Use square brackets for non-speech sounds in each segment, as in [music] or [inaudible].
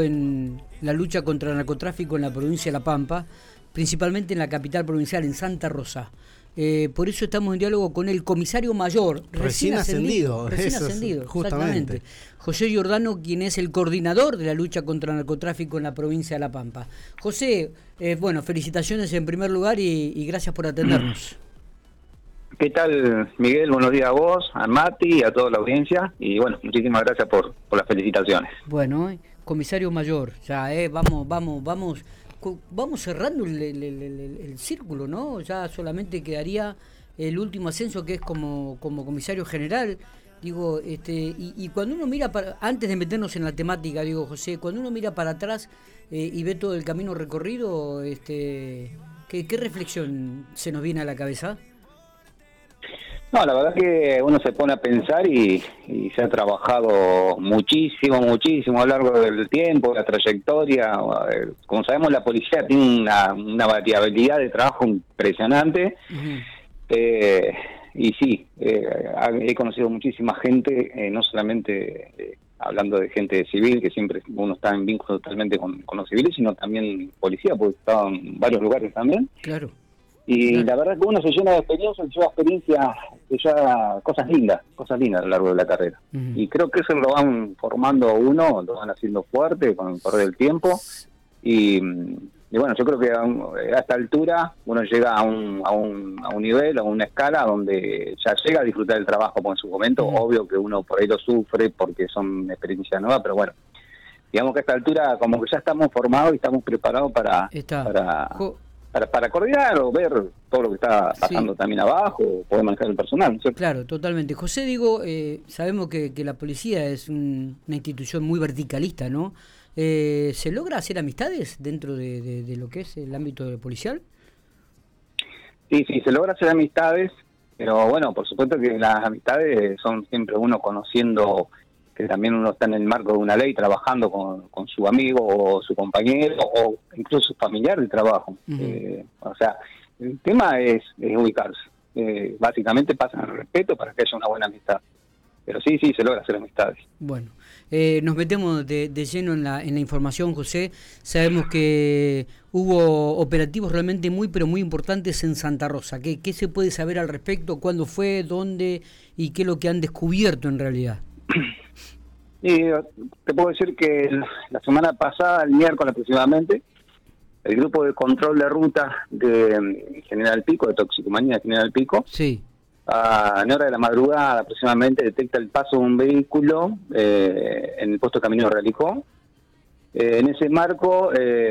en la lucha contra el narcotráfico en la provincia de La Pampa, principalmente en la capital provincial, en Santa Rosa. Eh, por eso estamos en diálogo con el comisario mayor, recién, ascendido, recién ascendido, justamente. José Giordano, quien es el coordinador de la lucha contra el narcotráfico en la provincia de La Pampa. José, eh, bueno, felicitaciones en primer lugar y, gracias por atendernos. [clears throat] ¿Qué tal, Miguel? Buenos días a vos, a Mati y a toda la audiencia. Y bueno, muchísimas gracias por, por las felicitaciones. Bueno, eh, comisario mayor, ya, eh, vamos, vamos, vamos, vamos cerrando el, círculo, ¿no? Ya solamente quedaría el último ascenso que es como, como comisario general. Digo, este, y, cuando uno mira para, antes de meternos en la temática, digo, José, cuando uno mira para atrás eh, y ve todo el camino recorrido, este, ¿qué, ¿qué reflexión se nos viene a la cabeza? No, la verdad que uno se pone a pensar y, se ha trabajado muchísimo, muchísimo a lo largo del tiempo, la trayectoria. Como sabemos, la policía tiene una, variabilidad de trabajo impresionante. Eh, y sí, eh, he conocido muchísima gente, eh, no solamente hablando de gente civil, que siempre uno está en vínculo totalmente con, con los civiles, sino también policía, porque he estado en varios lugares también. Claro y la verdad que uno se llena de experiencia, se lleva experiencia, se lleva cosas lindas, cosas lindas a lo largo de la carrera. Y creo que eso lo van formando uno, lo van haciendo fuerte con el correr del tiempo. Y, bueno, yo creo que a, esta altura uno llega a un, a, un, a un nivel, a una escala donde ya llega a disfrutar del trabajo, como en su momento, obvio que uno por ahí lo sufre porque son experiencias nuevas, pero bueno, digamos que a esta altura como que ya estamos formados y estamos preparados para, para para, para coordinar o ver todo lo que está pasando también abajo, poder manejar el personal. Claro, totalmente. José, digo, eh, sabemos que, la policía es una institución muy verticalista, ¿no? Eh, ¿Se logra hacer amistades dentro de, lo que es el ámbito policial? Sí, sí, se logra hacer amistades, pero bueno, por supuesto que las amistades son siempre uno conociendo que también uno está en el marco de una ley trabajando con, su amigo o su compañero o incluso su familiar de trabajo. Eh, o sea, el tema es, ubicarse. Eh, básicamente pasa el respeto para que haya una buena amistad. Pero sí, sí, se logra hacer amistades. Bueno, eh, nos metemos de, lleno en la, en la información, José. Sabemos que hubo operativos realmente muy, pero muy importantes en Santa Rosa. ¿Qué, qué se puede saber al respecto? ¿Cuándo fue? ¿Dónde? ¿Y qué es lo que han descubierto en realidad? [clears throat] Y te puedo decir que la semana pasada, el miércoles aproximadamente, el grupo de control de ruta de mm, General Pico, de toxicomanía de General Pico, sí. a en hora de la madrugada aproximadamente detecta el paso de un vehículo eh, en el puesto de camino de Realicó. Eh, en ese marco, eh,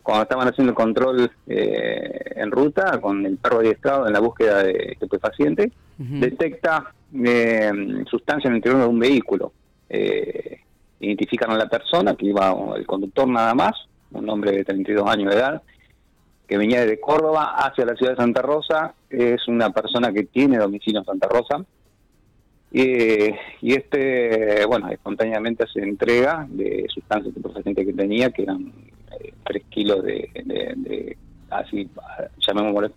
cuando estaban haciendo el control en ruta, con el perro adiestrado en la búsqueda de estupefaciente, detecta sustancia en el interior de un vehículo eh, identifican a la persona, que iba el conductor nada más, un hombre de 32 años de edad, que venía desde Córdoba hacia la ciudad de Santa Rosa, es una persona que tiene domicilio en Santa Rosa, y este, bueno, espontáneamente se entrega de sustancias estupefacientes que tenía, que eran eh, 3 kilos de, de, así, llamémoslo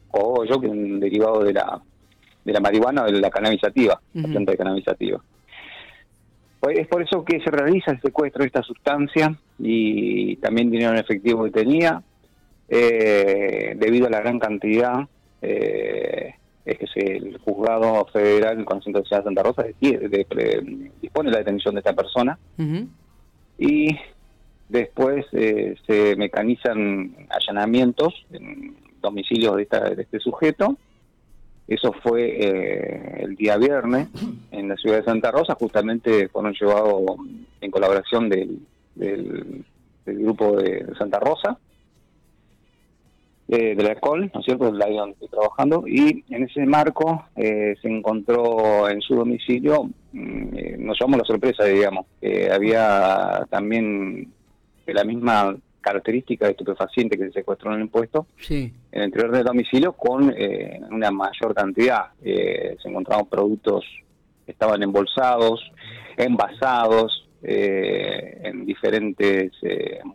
yo que es un derivado de la de la marihuana o de la cannabisativa, la planta de cannabisativa. Es por eso que se realiza el secuestro de esta sustancia y también dinero en efectivo que tenía, eh, debido a la gran cantidad, eh, es que el juzgado federal con centro de Ciudad de Santa Rosa dispone la detención de esta persona. Y después eh, se mecanizan allanamientos en domicilios de, esta, de este sujeto eso fue eh, el día viernes en la ciudad de Santa Rosa, justamente fueron llevados en colaboración del, del, grupo de, Santa Rosa, eh, de la ECOL, ¿no es cierto?, del área donde estoy trabajando, y en ese marco eh, se encontró en su domicilio, mm, nos llamó la sorpresa, digamos, que había también la misma características de estupefaciente que se secuestró en el impuesto sí. en el interior del domicilio con eh, una mayor cantidad. Eh, se encontraban productos que estaban embolsados, envasados eh, en diferentes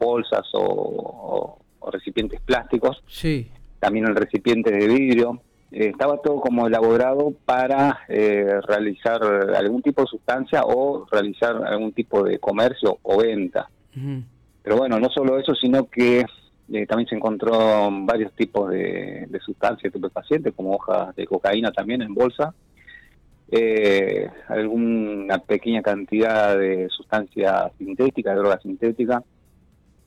bolsas o, recipientes plásticos, sí. también en recipientes de vidrio. estaba todo como elaborado para realizar algún tipo de sustancia o realizar algún tipo de comercio o venta. Pero bueno, no solo eso, sino que eh, también se encontró varios tipos de, de sustancias estupefacientes, como hojas de cocaína también en bolsa, eh, alguna pequeña cantidad de sustancia sintética, de droga sintética.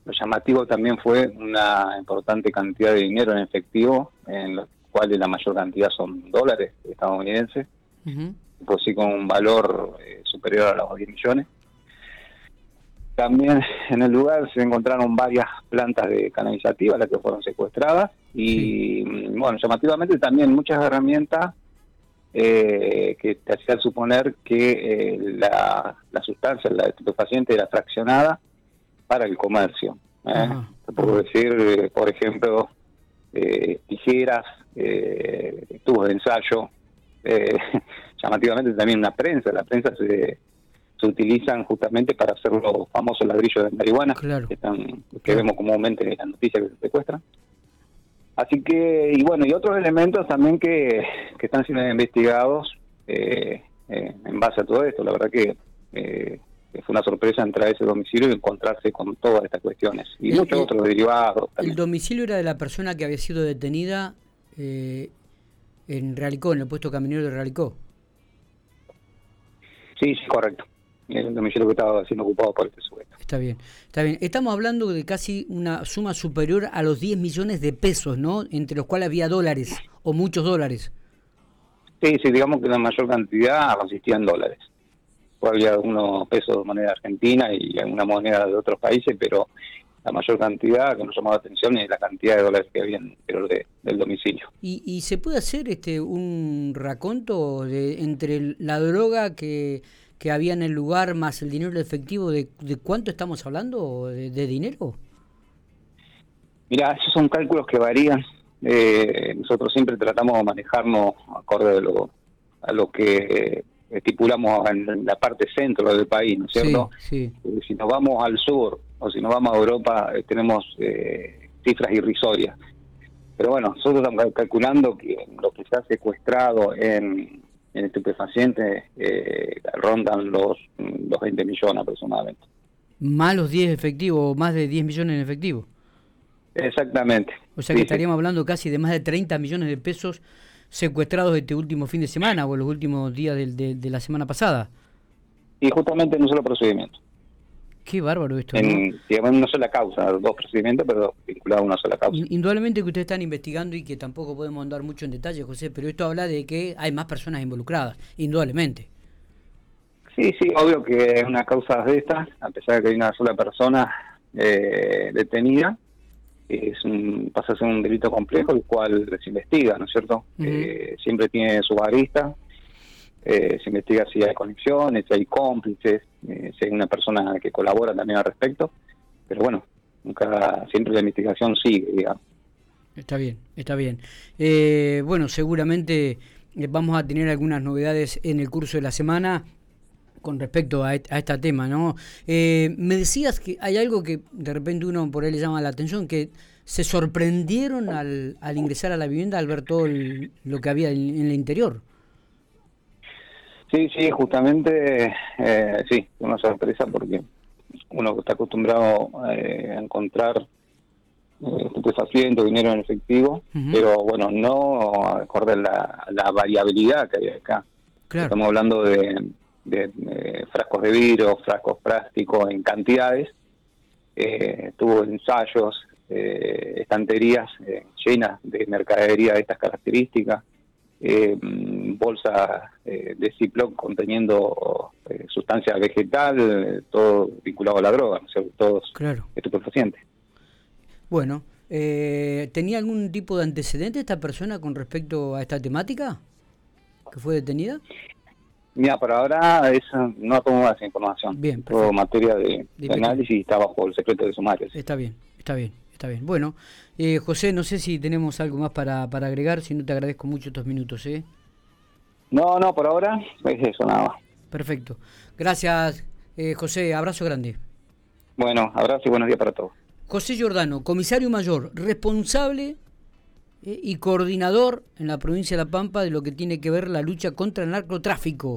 Lo llamativo también fue una importante cantidad de dinero en efectivo, en los cuales la mayor cantidad son dólares estadounidenses, por sí con un valor eh, superior a los 10 millones. También en el lugar se encontraron varias plantas de canalizativa, las que fueron secuestradas, y bueno, llamativamente también muchas herramientas eh, que te hacían suponer que eh, la, la, sustancia, la estupefaciente, era fraccionada para el comercio. ¿eh? puedo decir, eh, por ejemplo, tijeras, tubos de ensayo, [laughs] llamativamente también una prensa. La prensa se se utilizan justamente para hacer los famosos ladrillos de marihuana que, están, que vemos comúnmente en las noticias que se secuestran. Así que, y bueno, y otros elementos también que, que están siendo investigados eh, eh, en base a todo esto. La verdad que eh, fue una sorpresa entrar a ese domicilio y encontrarse con todas estas cuestiones. Y muchos otros derivados. ¿El domicilio era de la persona que había sido detenida en Realicó, en el puesto caminero de Realicó? Sí, sí, correcto el domicilio que estaba siendo ocupado por este sujeto. Está bien, está bien. Estamos hablando de casi una suma superior a los 10 millones de pesos, ¿no? Entre los cuales había dólares o muchos dólares. Sí, sí, digamos que la mayor cantidad consistía en dólares. Había algunos pesos de moneda argentina y alguna moneda de otros países, pero la mayor cantidad que nos llamó la atención es la cantidad de dólares que había en el del domicilio. ¿Y, ¿Y se puede hacer este un raconto de, entre la droga que que había en el lugar más el dinero efectivo, ¿de, de cuánto estamos hablando de, dinero? Mira, esos son cálculos que varían. Eh, nosotros siempre tratamos de manejarnos acorde a lo, a lo que estipulamos en la parte centro del país, ¿no es cierto? Sí, Si nos vamos al sur o si nos vamos a Europa, eh, tenemos eh, cifras irrisorias. Pero bueno, nosotros estamos calculando que lo que se ha secuestrado en, en estupefacientes eh, rondan los, los 20 millones aproximadamente. ¿Más los 10 efectivos, más de 10 millones en efectivo? Exactamente. O sea que estaríamos hablando casi de más de 30 millones de pesos secuestrados este último fin de semana o los últimos días de, de la semana pasada. Y justamente en un solo procedimiento. Qué bárbaro esto. En, digamos, una sola causa, dos procedimientos, pero vinculados a una sola causa. Indudablemente que ustedes están investigando y que tampoco podemos andar mucho en detalle, José, pero esto habla de que hay más personas involucradas, indudablemente. Sí, sí, obvio que es una causa de estas, a pesar de que hay una sola persona eh, detenida, es un, pasa a ser un delito complejo, el cual se investiga, ¿no es cierto? Eh, siempre tiene su arista, eh, se investiga si hay conexiones, si hay cómplices, eh, una persona que colabora también al respecto, pero bueno, nunca siempre la investigación sigue, digamos. Está bien, está bien. Eh, bueno, seguramente vamos a tener algunas novedades en el curso de la semana con respecto a, este tema, ¿no? me decías que hay algo que de repente uno por ahí le llama la atención, que se sorprendieron al, al ingresar a la vivienda al ver todo lo que había en el interior. Sí, sí, justamente, eh, sí, una sorpresa porque uno está acostumbrado eh, a encontrar eh, dinero en efectivo, pero bueno, no acorde la, la variabilidad que hay acá. Estamos hablando de, frascos de vidrio, frascos plásticos en cantidades, eh, tuvo ensayos, eh, estanterías llenas de mercadería de estas características, eh, bolsas eh, de Ziploc conteniendo eh, sustancia vegetal, eh, todo vinculado a la droga, ¿no? o todos claro. estupefacientes. Bueno, ¿tenía algún tipo de antecedente esta persona con respecto a esta temática que fue detenida? Mira, por ahora eso, no tomo esa información. Bien, Todo materia de, análisis está bajo el secreto de sumarios. Está bien, está bien. Está bien. Bueno, eh, José, no sé si tenemos algo más para, para agregar, si no te agradezco mucho estos minutos. ¿eh? No, no, por ahora es eso, nada más. Perfecto. Gracias, eh, José. Abrazo grande. Bueno, abrazo y buenos días para todos. José Giordano, comisario mayor, responsable eh, y coordinador en la provincia de La Pampa de lo que tiene que ver la lucha contra el narcotráfico.